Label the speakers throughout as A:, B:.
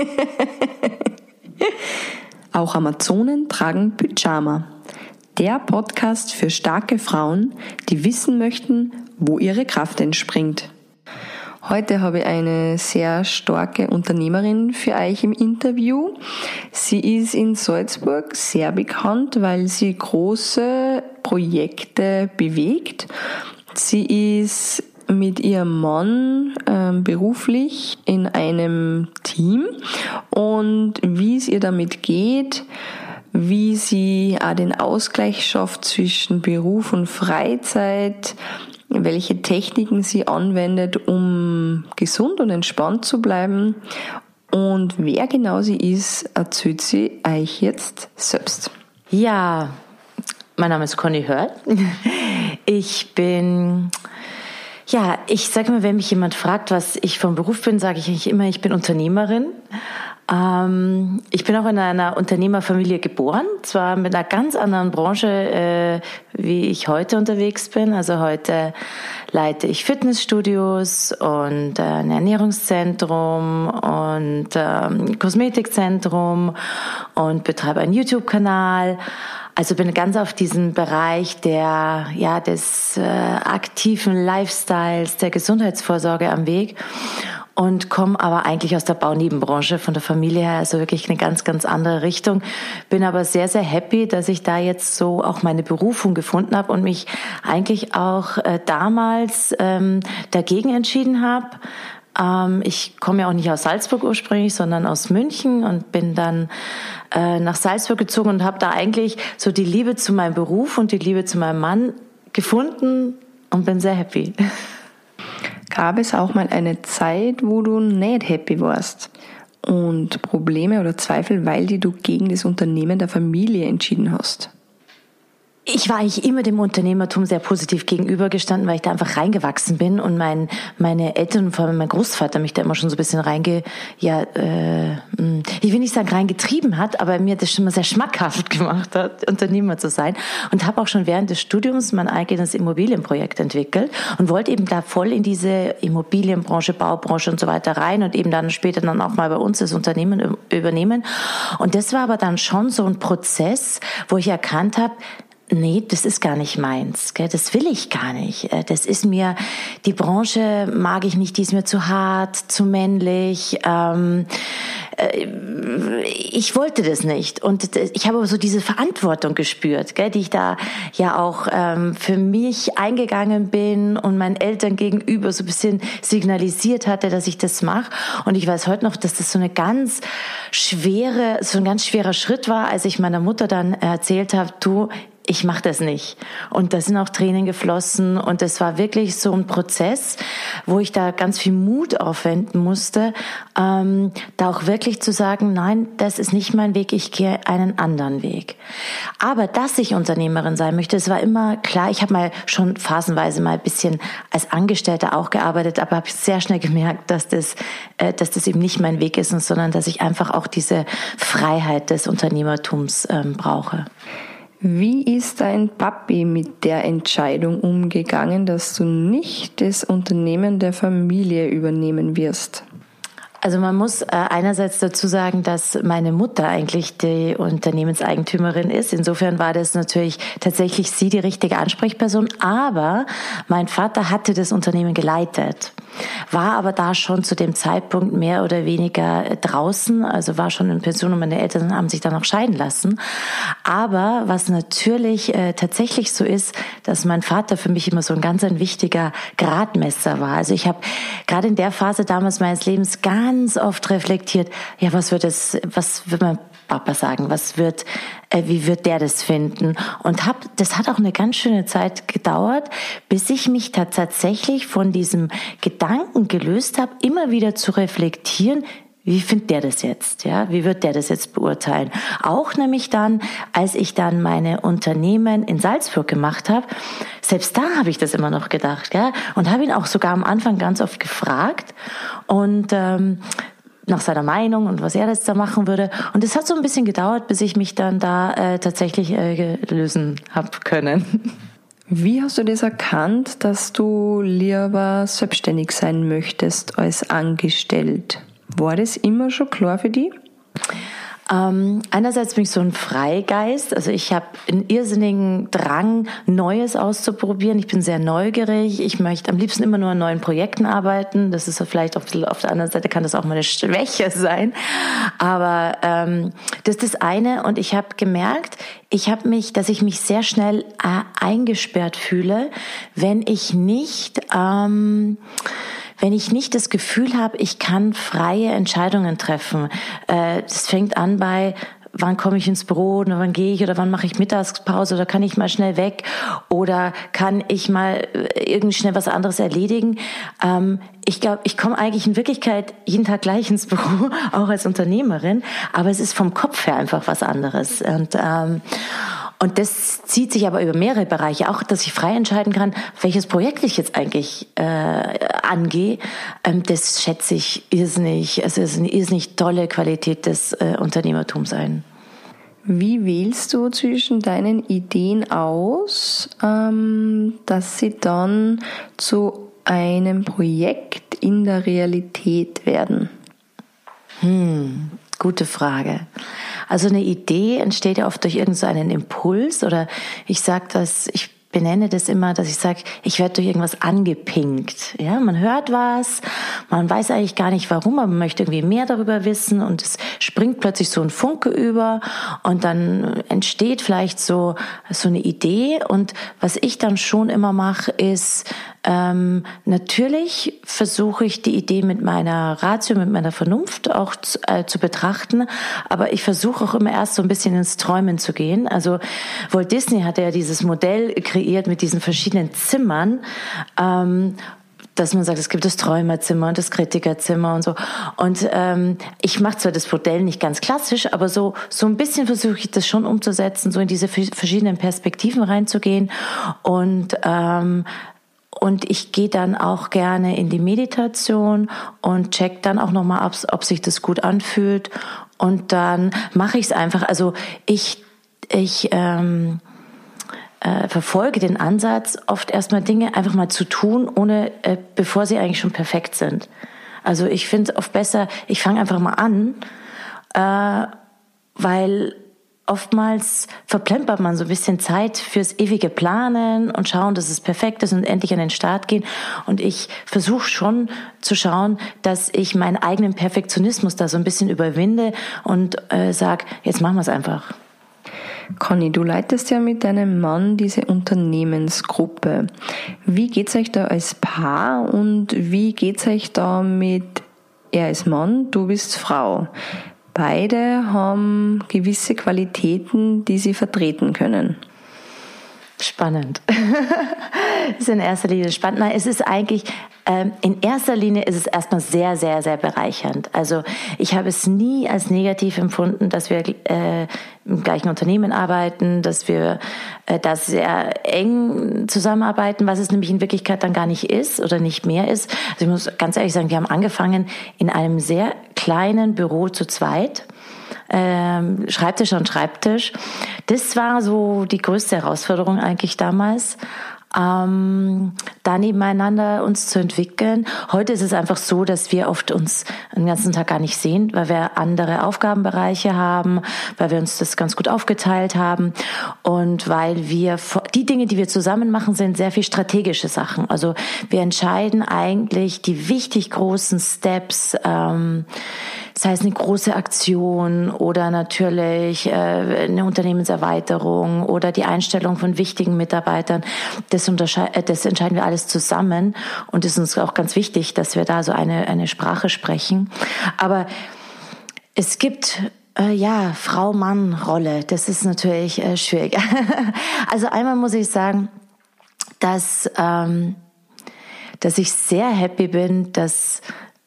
A: Auch Amazonen tragen Pyjama. Der Podcast für starke Frauen, die wissen möchten, wo ihre Kraft entspringt. Heute habe ich eine sehr starke Unternehmerin für euch im Interview. Sie ist in Salzburg sehr bekannt, weil sie große Projekte bewegt. Sie ist mit ihrem Mann äh, beruflich in einem Team und wie es ihr damit geht, wie sie auch den Ausgleich schafft zwischen Beruf und Freizeit, welche Techniken sie anwendet, um gesund und entspannt zu bleiben. Und wer genau sie ist, erzählt sie euch jetzt selbst.
B: Ja, mein Name ist Conny Hört. Ich bin ja, ich sage mal, wenn mich jemand fragt, was ich vom Beruf bin, sage ich eigentlich immer, ich bin Unternehmerin. Ähm, ich bin auch in einer Unternehmerfamilie geboren, zwar mit einer ganz anderen Branche, äh, wie ich heute unterwegs bin. Also heute leite ich Fitnessstudios und äh, ein Ernährungszentrum und ähm, Kosmetikzentrum und betreibe einen YouTube-Kanal. Also bin ganz auf diesem Bereich der, ja, des äh, aktiven Lifestyles, der Gesundheitsvorsorge am Weg und komme aber eigentlich aus der Baunebenbranche von der Familie her, also wirklich eine ganz, ganz andere Richtung. Bin aber sehr, sehr happy, dass ich da jetzt so auch meine Berufung gefunden habe und mich eigentlich auch äh, damals ähm, dagegen entschieden habe, ich komme ja auch nicht aus Salzburg ursprünglich, sondern aus München und bin dann äh, nach Salzburg gezogen und habe da eigentlich so die Liebe zu meinem Beruf und die Liebe zu meinem Mann gefunden und bin sehr happy.
A: Gab es auch mal eine Zeit, wo du nicht happy warst und Probleme oder Zweifel, weil die du gegen das Unternehmen der Familie entschieden hast?
B: Ich war eigentlich immer dem Unternehmertum sehr positiv gegenübergestanden, weil ich da einfach reingewachsen bin und mein, meine Eltern und vor allem mein Großvater mich da immer schon so ein bisschen reinge, ja, äh, hm, ich will nicht sagen reingetrieben hat, aber mir das schon mal sehr schmackhaft gemacht hat, Unternehmer zu sein und habe auch schon während des Studiums mein eigenes Immobilienprojekt entwickelt und wollte eben da voll in diese Immobilienbranche, Baubranche und so weiter rein und eben dann später dann auch mal bei uns das Unternehmen übernehmen. Und das war aber dann schon so ein Prozess, wo ich erkannt habe, nee, das ist gar nicht meins, gell? das will ich gar nicht. Äh, das ist mir, die Branche mag ich nicht, die ist mir zu hart, zu männlich. Ähm, äh, ich wollte das nicht. Und ich habe aber so diese Verantwortung gespürt, gell, die ich da ja auch ähm, für mich eingegangen bin und meinen Eltern gegenüber so ein bisschen signalisiert hatte, dass ich das mache. Und ich weiß heute noch, dass das so eine ganz schwere, so ein ganz schwerer Schritt war, als ich meiner Mutter dann erzählt habe, du, ich mache das nicht. Und da sind auch Tränen geflossen und es war wirklich so ein Prozess, wo ich da ganz viel Mut aufwenden musste, ähm, da auch wirklich zu sagen, nein, das ist nicht mein Weg, ich gehe einen anderen Weg. Aber dass ich Unternehmerin sein möchte, es war immer klar. Ich habe mal schon phasenweise mal ein bisschen als Angestellte auch gearbeitet, aber habe sehr schnell gemerkt, dass das, äh, dass das eben nicht mein Weg ist, sondern dass ich einfach auch diese Freiheit des Unternehmertums ähm, brauche.
A: Wie ist dein Papi mit der Entscheidung umgegangen, dass du nicht das Unternehmen der Familie übernehmen wirst?
B: Also man muss äh, einerseits dazu sagen, dass meine Mutter eigentlich die Unternehmenseigentümerin ist. Insofern war das natürlich tatsächlich sie die richtige Ansprechperson. Aber mein Vater hatte das Unternehmen geleitet war aber da schon zu dem Zeitpunkt mehr oder weniger draußen, also war schon in Pension und meine Eltern haben sich dann noch scheiden lassen. Aber was natürlich äh, tatsächlich so ist, dass mein Vater für mich immer so ein ganz ein wichtiger Gradmesser war. Also ich habe gerade in der Phase damals meines Lebens ganz oft reflektiert, ja, was wird es, was wird mein Papa sagen? Was wird, äh, wie wird der das finden? Und hab, das hat auch eine ganz schöne Zeit gedauert, bis ich mich tatsächlich von diesem Gedanken gelöst habe, immer wieder zu reflektieren, wie findet der das jetzt? Ja, wie wird der das jetzt beurteilen? Auch nämlich dann, als ich dann meine Unternehmen in Salzburg gemacht habe, selbst da habe ich das immer noch gedacht, ja, und habe ihn auch sogar am Anfang ganz oft gefragt und ähm, nach seiner Meinung und was er jetzt da machen würde. Und es hat so ein bisschen gedauert, bis ich mich dann da äh, tatsächlich äh, lösen habe können.
A: Wie hast du das erkannt, dass du lieber selbstständig sein möchtest als angestellt? War das immer schon klar für dich?
B: Ähm, einerseits bin ich so ein Freigeist, also ich habe einen irrsinnigen Drang, Neues auszuprobieren. Ich bin sehr neugierig. Ich möchte am liebsten immer nur an neuen Projekten arbeiten. Das ist vielleicht auf, auf der anderen Seite kann das auch meine Schwäche sein. Aber ähm, das ist das eine. Und ich habe gemerkt, ich habe mich, dass ich mich sehr schnell äh, eingesperrt fühle, wenn ich nicht ähm, wenn ich nicht das Gefühl habe, ich kann freie Entscheidungen treffen. Äh, das fängt an bei wann komme ich ins Büro oder wann gehe ich oder wann mache ich Mittagspause oder kann ich mal schnell weg oder kann ich mal äh, irgendwie schnell was anderes erledigen. Ähm, ich glaube, ich komme eigentlich in Wirklichkeit jeden Tag gleich ins Büro, auch als Unternehmerin, aber es ist vom Kopf her einfach was anderes. Und ähm, und das zieht sich aber über mehrere Bereiche, auch dass ich frei entscheiden kann, welches Projekt ich jetzt eigentlich äh, angehe. Ähm, das schätze ich irrsinnig, also es ist eine irrsinnig tolle Qualität des äh, Unternehmertums ein.
A: Wie wählst du zwischen deinen Ideen aus, ähm, dass sie dann zu einem Projekt in der Realität werden?
B: Hm, gute Frage. Also eine Idee entsteht ja oft durch irgendeinen Impuls oder ich sage das, ich benenne das immer, dass ich sage, ich werde durch irgendwas angepinkt. Ja, man hört was, man weiß eigentlich gar nicht warum, aber man möchte irgendwie mehr darüber wissen und es springt plötzlich so ein Funke über und dann entsteht vielleicht so so eine Idee und was ich dann schon immer mache, ist ähm, natürlich versuche ich die Idee mit meiner Ratio, mit meiner Vernunft auch zu, äh, zu betrachten, aber ich versuche auch immer erst so ein bisschen ins Träumen zu gehen. Also Walt Disney hatte ja dieses Modell kreiert mit diesen verschiedenen Zimmern. Ähm, dass man sagt, es gibt das Träumerzimmer und das Kritikerzimmer und so. Und ähm, ich mache zwar das Modell nicht ganz klassisch, aber so so ein bisschen versuche ich das schon umzusetzen, so in diese verschiedenen Perspektiven reinzugehen und ähm, und ich gehe dann auch gerne in die Meditation und check dann auch nochmal ab, ob sich das gut anfühlt. Und dann mache ich es einfach. Also ich, ich ähm, äh, verfolge den Ansatz, oft erstmal Dinge einfach mal zu tun, ohne äh, bevor sie eigentlich schon perfekt sind. Also ich finde es oft besser, ich fange einfach mal an, äh, weil oftmals verplempert man so ein bisschen Zeit fürs ewige Planen und schauen, dass es perfekt ist und endlich an den Start gehen. Und ich versuche schon zu schauen, dass ich meinen eigenen Perfektionismus da so ein bisschen überwinde und äh, sage, jetzt machen wir es einfach.
A: Conny, du leitest ja mit deinem Mann diese Unternehmensgruppe. Wie geht's euch da als Paar und wie geht's euch da mit er ist Mann, du bist Frau? Beide haben gewisse Qualitäten, die sie vertreten können.
B: Spannend. ist in erster Linie spannend. Nein, es ist eigentlich, ähm, in erster Linie ist es erstmal sehr, sehr, sehr bereichernd. Also ich habe es nie als negativ empfunden, dass wir äh, im gleichen Unternehmen arbeiten, dass wir äh, da sehr eng zusammenarbeiten, was es nämlich in Wirklichkeit dann gar nicht ist oder nicht mehr ist. Also ich muss ganz ehrlich sagen, wir haben angefangen in einem sehr kleinen Büro zu zweit ähm, Schreibtisch an Schreibtisch. Das war so die größte Herausforderung eigentlich damals ähm, da nebeneinander uns zu entwickeln. Heute ist es einfach so, dass wir oft uns den ganzen Tag gar nicht sehen, weil wir andere Aufgabenbereiche haben, weil wir uns das ganz gut aufgeteilt haben und weil wir die Dinge, die wir zusammen machen, sind sehr viel strategische Sachen. Also wir entscheiden eigentlich die wichtig großen Steps. Ähm, sei es eine große Aktion oder natürlich äh, eine Unternehmenserweiterung oder die Einstellung von wichtigen Mitarbeitern. Das, äh, das entscheiden wir alles zusammen und es ist uns auch ganz wichtig, dass wir da so eine, eine Sprache sprechen. Aber es gibt äh, ja, Frau-Mann-Rolle, das ist natürlich äh, schwierig. also einmal muss ich sagen, dass, ähm, dass ich sehr happy bin, dass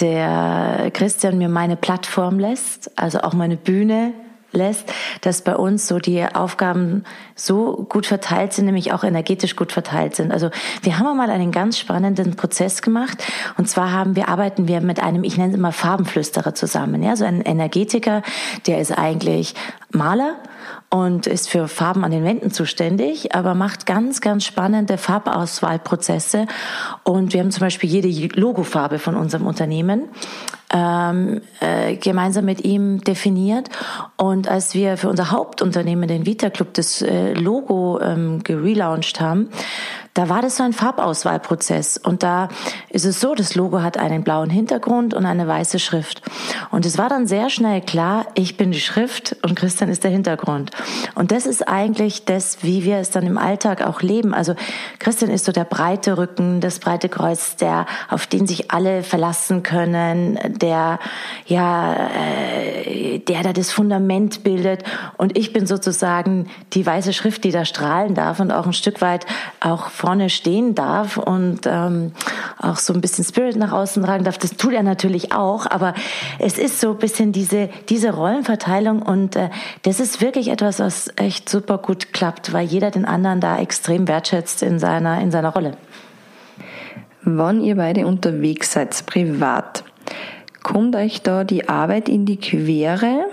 B: der Christian mir meine Plattform lässt, also auch meine Bühne lässt, dass bei uns so die Aufgaben so gut verteilt sind, nämlich auch energetisch gut verteilt sind. Also wir haben mal einen ganz spannenden Prozess gemacht und zwar haben wir arbeiten wir mit einem, ich nenne es immer Farbenflüsterer zusammen, ja, so ein Energetiker, der ist eigentlich Maler und ist für Farben an den Wänden zuständig, aber macht ganz, ganz spannende Farbauswahlprozesse. Und wir haben zum Beispiel jede Logofarbe von unserem Unternehmen ähm, äh, gemeinsam mit ihm definiert. Und als wir für unser Hauptunternehmen, den Vita Club, das äh, Logo ähm, gelauncht haben, da war das so ein Farbauswahlprozess. Und da ist es so, das Logo hat einen blauen Hintergrund und eine weiße Schrift. Und es war dann sehr schnell klar, ich bin die Schrift und Christian ist der Hintergrund. Und das ist eigentlich das, wie wir es dann im Alltag auch leben. Also Christian ist so der breite Rücken, das breite Kreuz, der, auf den sich alle verlassen können, der, ja, äh, der da das Fundament bildet. Und ich bin sozusagen die weiße Schrift, die da strahlen darf und auch ein Stück weit auch vorne stehen darf und ähm, auch so ein bisschen Spirit nach außen tragen darf. Das tut er natürlich auch, aber es ist so ein bisschen diese, diese Rollenverteilung und äh, das ist wirklich etwas, was echt super gut klappt, weil jeder den anderen da extrem wertschätzt in seiner, in seiner Rolle.
A: Wann ihr beide unterwegs seid, privat, kommt euch da die Arbeit in die Quere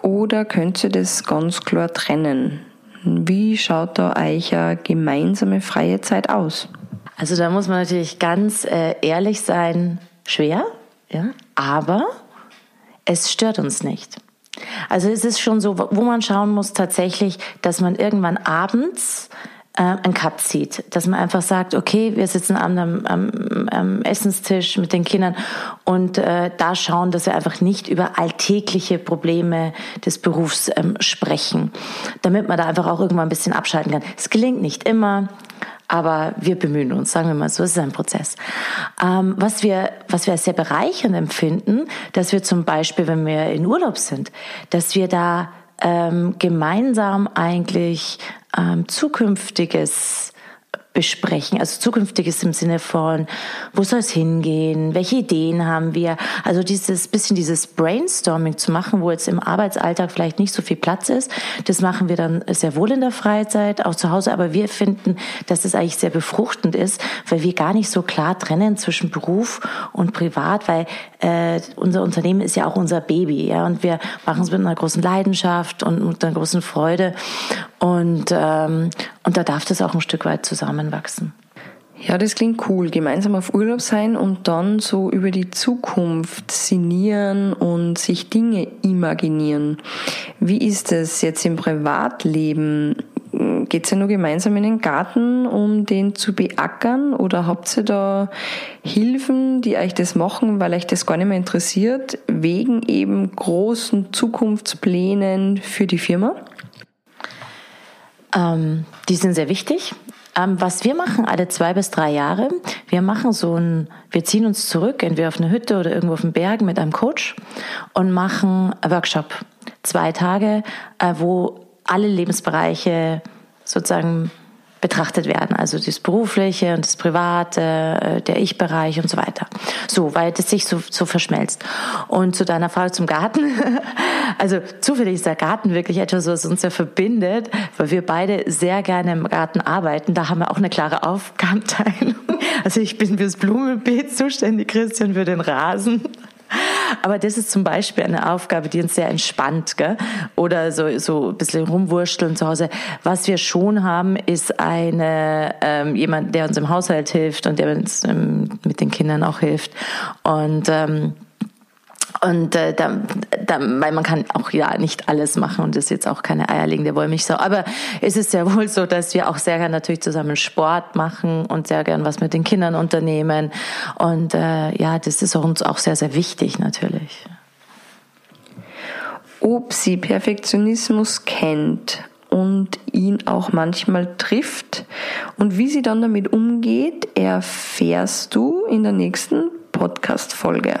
A: oder könnt ihr das ganz klar trennen? Wie schaut da euch gemeinsame freie Zeit aus?
B: Also da muss man natürlich ganz äh, ehrlich sein, schwer, ja, aber es stört uns nicht. Also es ist schon so, wo man schauen muss tatsächlich, dass man irgendwann abends äh, einen Cut zieht. Dass man einfach sagt, okay, wir sitzen am, am, am Essenstisch mit den Kindern und äh, da schauen, dass wir einfach nicht über alltägliche Probleme des Berufs ähm, sprechen, damit man da einfach auch irgendwann ein bisschen abschalten kann. Es gelingt nicht immer. Aber wir bemühen uns, sagen wir mal so, es ist ein Prozess. Ähm, was wir, was wir als sehr bereichernd empfinden, dass wir zum Beispiel, wenn wir in Urlaub sind, dass wir da ähm, gemeinsam eigentlich ähm, zukünftiges besprechen. Also zukünftiges im Sinne von, wo soll es hingehen? Welche Ideen haben wir? Also dieses bisschen dieses Brainstorming zu machen, wo jetzt im Arbeitsalltag vielleicht nicht so viel Platz ist. Das machen wir dann sehr wohl in der Freizeit, auch zu Hause. Aber wir finden, dass es eigentlich sehr befruchtend ist, weil wir gar nicht so klar trennen zwischen Beruf und Privat, weil äh, unser Unternehmen ist ja auch unser Baby, ja, und wir machen es mit einer großen Leidenschaft und mit einer großen Freude. Und, ähm, und da darf das auch ein Stück weit zusammenwachsen.
A: Ja, das klingt cool. Gemeinsam auf Urlaub sein und dann so über die Zukunft sinnieren und sich Dinge imaginieren. Wie ist es jetzt im Privatleben? Geht ihr nur gemeinsam in den Garten, um den zu beackern? Oder habt ihr da Hilfen, die euch das machen, weil euch das gar nicht mehr interessiert, wegen eben großen Zukunftsplänen für die Firma?
B: Ähm, die sind sehr wichtig. Ähm, was wir machen alle zwei bis drei Jahre, wir machen so ein, wir ziehen uns zurück, entweder auf eine Hütte oder irgendwo auf den Berg mit einem Coach und machen einen Workshop. Zwei Tage, äh, wo alle Lebensbereiche sozusagen betrachtet werden. Also das Berufliche und das Private, äh, der Ich-Bereich und so weiter. So, weil das sich so, so verschmelzt. Und zu deiner Frage zum Garten. Also zufällig ist der Garten wirklich etwas, was uns ja verbindet, weil wir beide sehr gerne im Garten arbeiten. Da haben wir auch eine klare Aufgabenteilung. Also ich bin fürs Blumenbeet zuständig, Christian für den Rasen. Aber das ist zum Beispiel eine Aufgabe, die uns sehr entspannt, gell? oder so, so ein bisschen rumwursteln zu Hause. Was wir schon haben, ist eine, ähm, jemand, der uns im Haushalt hilft und der uns ähm, mit den Kindern auch hilft. Und ähm, und äh, da, da, weil man kann auch ja nicht alles machen und das ist jetzt auch keine eierlegende Wollmilchsau. Aber es ist ja wohl so, dass wir auch sehr gern natürlich zusammen Sport machen und sehr gern was mit den Kindern unternehmen. Und äh, ja, das ist uns auch sehr, sehr wichtig natürlich.
A: Ob sie Perfektionismus kennt und ihn auch manchmal trifft und wie sie dann damit umgeht, erfährst du in der nächsten Podcast-Folge.